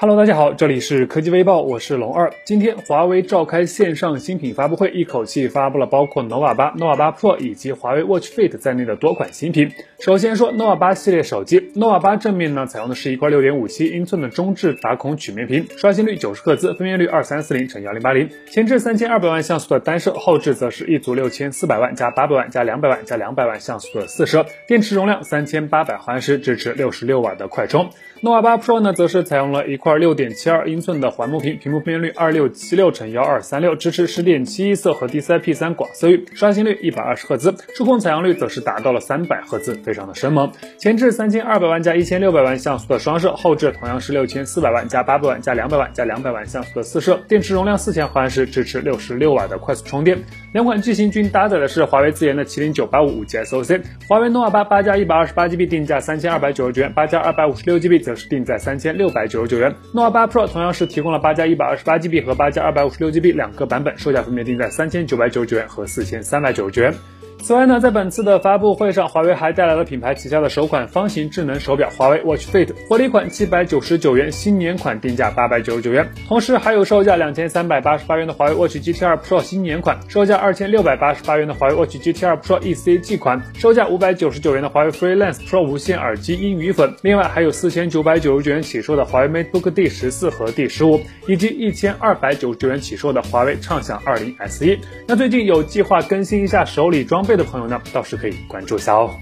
Hello，大家好，这里是科技微报，我是龙二。今天华为召开线上新品发布会，一口气发布了包括 nova 八、nova 八 Pro 以及华为 Watch Fit 在内的多款新品。首先说 nova 八系列手机，nova 八正面呢采用的是一块六点五七英寸的中置打孔曲面屏，刷新率九十赫兹，分辨率二三四零乘幺零八零，前置三千二百万像素的单摄，后置则是一组六千四百万加八百万加两百万加两百万像素的四摄，电池容量三千八百毫安时，支持六十六瓦的快充。Nova 八 Pro 呢，则是采用了一块六点七二英寸的环幕屏，屏幕分辨率二六七六乘幺二三六，支持十点七亿色和 DCI-P 三广色域，刷新率一百二十赫兹，触控采样率则是达到了三百赫兹，非常的生猛。前置三千二百万加一千六百万像素的双摄，后置同样是六千四百万加八百万加两百万加两百万像素的四摄，电池容量四千毫安时，支持六十六瓦的快速充电。两款机型均搭载的是华为自研的麒麟九八五五 G SoC。华为 nova 八八加一百二十八 GB 定价三千二百九十九元，八加二百五十六 GB 则是定在三千六百九十九元。nova 八 Pro 同样是提供了八加一百二十八 GB 和八加二百五十六 GB 两个版本，售价分别定在三千九百九十九元和四千三百九十九元。此外呢，在本次的发布会上，华为还带来了品牌旗下的首款方形智能手表华为 Watch Fit，活力款七百九十九元，新年款定价八百九十九元。同时还有售价两千三百八十八元的华为 Watch GT 2 Pro 新年款，售价二千六百八十八元的华为 Watch GT 2 Pro ECG 款，售价五百九十九元的华为 Freelance Pro 无线耳机英语粉。另外还有四千九百九十九元起售的华为 MateBook D 十四和 D 十五，以及一千二百九十九元起售的华为畅享二零 S e 那最近有计划更新一下手里装费的朋友呢，到是可以关注一下哦。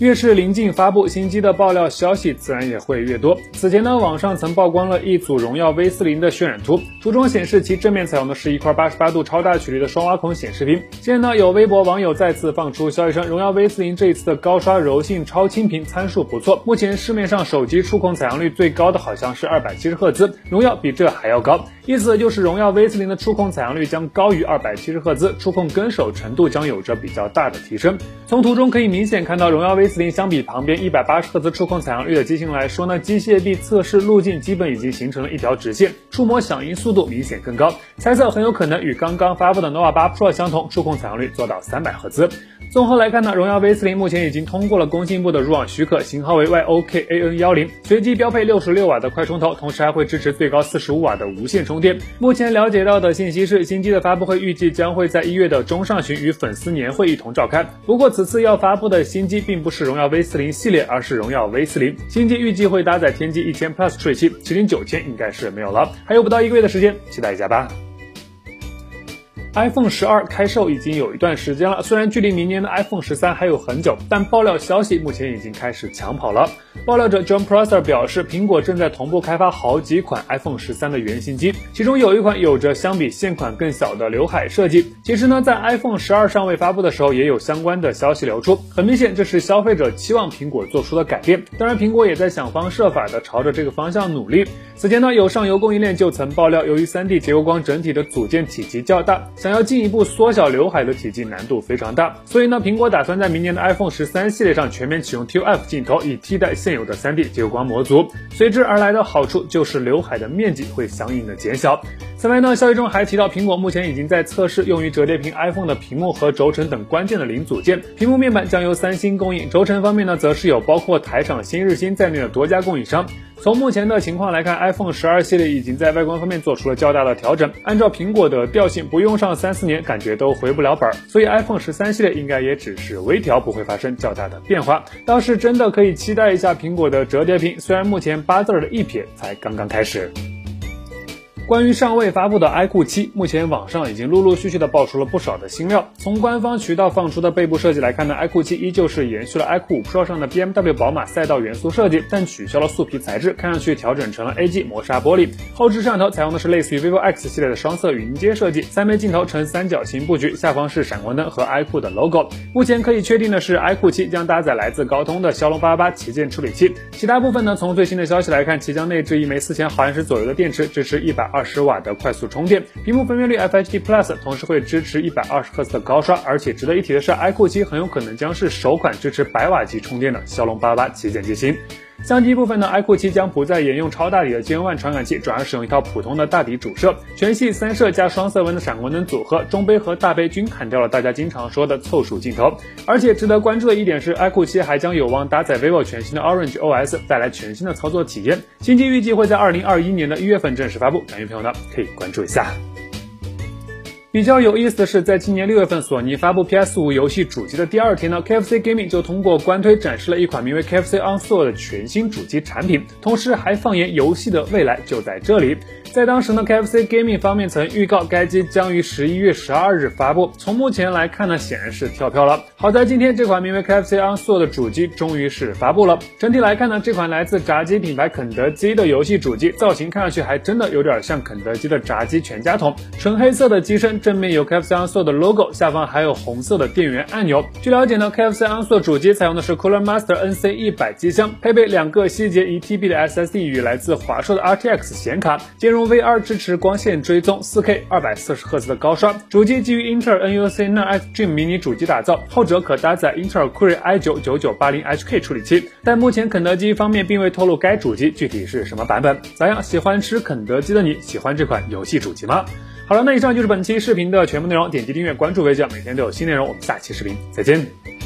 越是临近发布新机的爆料消息，自然也会越多。此前呢，网上曾曝光了一组荣耀 V 四零的渲染图，图中显示其正面采用的是一块八十八度超大曲率的双挖孔显示屏。现在呢，有微博网友再次放出消息称，荣耀 V 四零这一次的高刷柔性超清屏参数不错。目前市面上手机触控采样率最高的好像是二百七十赫兹，荣耀比这还要高，意思就是荣耀 V 四零的触控采样率将高于二百七十赫兹，触控跟手程度将有着比较大的提升。从图中可以明显看到，荣耀 V 四零相比旁边一百八十赫兹触控采样率的机型来说呢，机械臂测试路径基本已经形成了一条直线，触摸响应速度明显更高，猜测很有可能与刚刚发布的 nova 八 Pro 相同，触控采样率做到三百赫兹。综合来看呢，荣耀 V 四零目前已经通过了工信部的入网许可，型号为 YOKAN 幺零，随机标配六十六瓦的快充头，同时还会支持最高四十五瓦的无线充电。目前了解到的信息是，新机的发布会预计将会在一月的中上旬与粉丝年会一同召开。不过此次要发布的新机并不是是荣耀 V 四零系列，而是荣耀 V 四零。新机预计会搭载天玑一千 Plus 处理器，麒麟九千应该是没有了。还有不到一个月的时间，期待一下吧。iPhone 十二开售已经有一段时间了，虽然距离明年的 iPhone 十三还有很久，但爆料消息目前已经开始抢跑了。爆料者 John Prosser 表示，苹果正在同步开发好几款 iPhone 十三的原型机，其中有一款有着相比现款更小的刘海设计。其实呢，在 iPhone 十二尚未发布的时候，也有相关的消息流出。很明显，这是消费者期望苹果做出的改变。当然，苹果也在想方设法的朝着这个方向努力。此前呢，有上游供应链就曾爆料，由于 3D 结构光整体的组件体积较大。想要进一步缩小刘海的体积难度非常大，所以呢，苹果打算在明年的 iPhone 十三系列上全面启用 ToF 镜头，以替代现有的 3D 结构光模组。随之而来的好处就是刘海的面积会相应的减小。此外呢，消息中还提到，苹果目前已经在测试用于折叠屏 iPhone 的屏幕和轴承等关键的零组件。屏幕面板将由三星供应，轴承方面呢，则是有包括台厂新日新在内的多家供应商。从目前的情况来看，iPhone 十二系列已经在外观方面做出了较大的调整。按照苹果的调性，不用上三四年，感觉都回不了本儿。所以 iPhone 十三系列应该也只是微调，不会发生较大的变化。倒是真的可以期待一下苹果的折叠屏，虽然目前八字儿的一撇才刚刚开始。关于尚未发布的 iQOO 七，目前网上已经陆陆续续的爆出了不少的新料。从官方渠道放出的背部设计来看呢，iQOO 七依旧是延续了 iQOO 5 Pro 上的 BMW 宝马赛道元素设计，但取消了素皮材质，看上去调整成了 AG 磨砂玻璃。后置摄像头采用的是类似于 vivo X 系列的双色云阶设计，三枚镜头呈三角形布局，下方是闪光灯和 iQOO 的 logo。目前可以确定的是，iQOO 七将搭载来自高通的骁龙八八八旗舰处理器。其他部分呢，从最新的消息来看，其将内置一枚四千毫安时左右的电池，支持一百二二十瓦的快。速充电，屏幕分辨率 FHD Plus，同时会支持一百二十赫兹的高刷，而且值得一提的是，iQOO 七很有可能将是首款支持百瓦级充电的骁龙八八八旗舰机型。相机部分呢，iQOO 7将不再沿用超大底的 Gen 1传感器，转而使用一套普通的大底主摄，全系三摄加双色温的闪光灯组合，中杯和大杯均砍掉了大家经常说的凑数镜头。而且值得关注的一点是，iQOO 7还将有望搭载 vivo 全新的 Orange OS，带来全新的操作体验。新机预计会在二零二一年的一月份正式发布，感兴趣朋友呢可以关注一下。比较有意思的是，在今年六月份，索尼发布 PS5 游戏主机的第二天呢，KFC Gaming 就通过官推展示了一款名为 KFC On Store 的全新主机产品，同时还放言游戏的未来就在这里。在当时呢，KFC Gaming 方面曾预告该机将于十一月十二日发布。从目前来看呢，显然是跳票了。好在今天这款名为 KFC On Store 的主机终于是发布了。整体来看呢，这款来自炸鸡品牌肯德基的游戏主机造型看上去还真的有点像肯德基的炸鸡全家桶。纯黑色的机身，正面有 KFC o n s o 的 logo，下方还有红色的电源按钮。据了解呢，KFC o n s o 主机采用的是 Cooler Master NC 一百机箱，配备两个细节一 TB 的 SSD 与来自华硕的 RTX 显卡，兼容。VR，支持光线追踪，4K 二百四十赫兹的高刷。主机基于英特尔 NUC 9 Extreme 迷你主机打造，后者可搭载英特尔酷睿 i9 9980HK 处理器。但目前肯德基方面并未透露该主机具体是什么版本。咋样？喜欢吃肯德基的你，喜欢这款游戏主机吗？好了，那以上就是本期视频的全部内容。点击订阅关注微教，每天都有新内容。我们下期视频再见。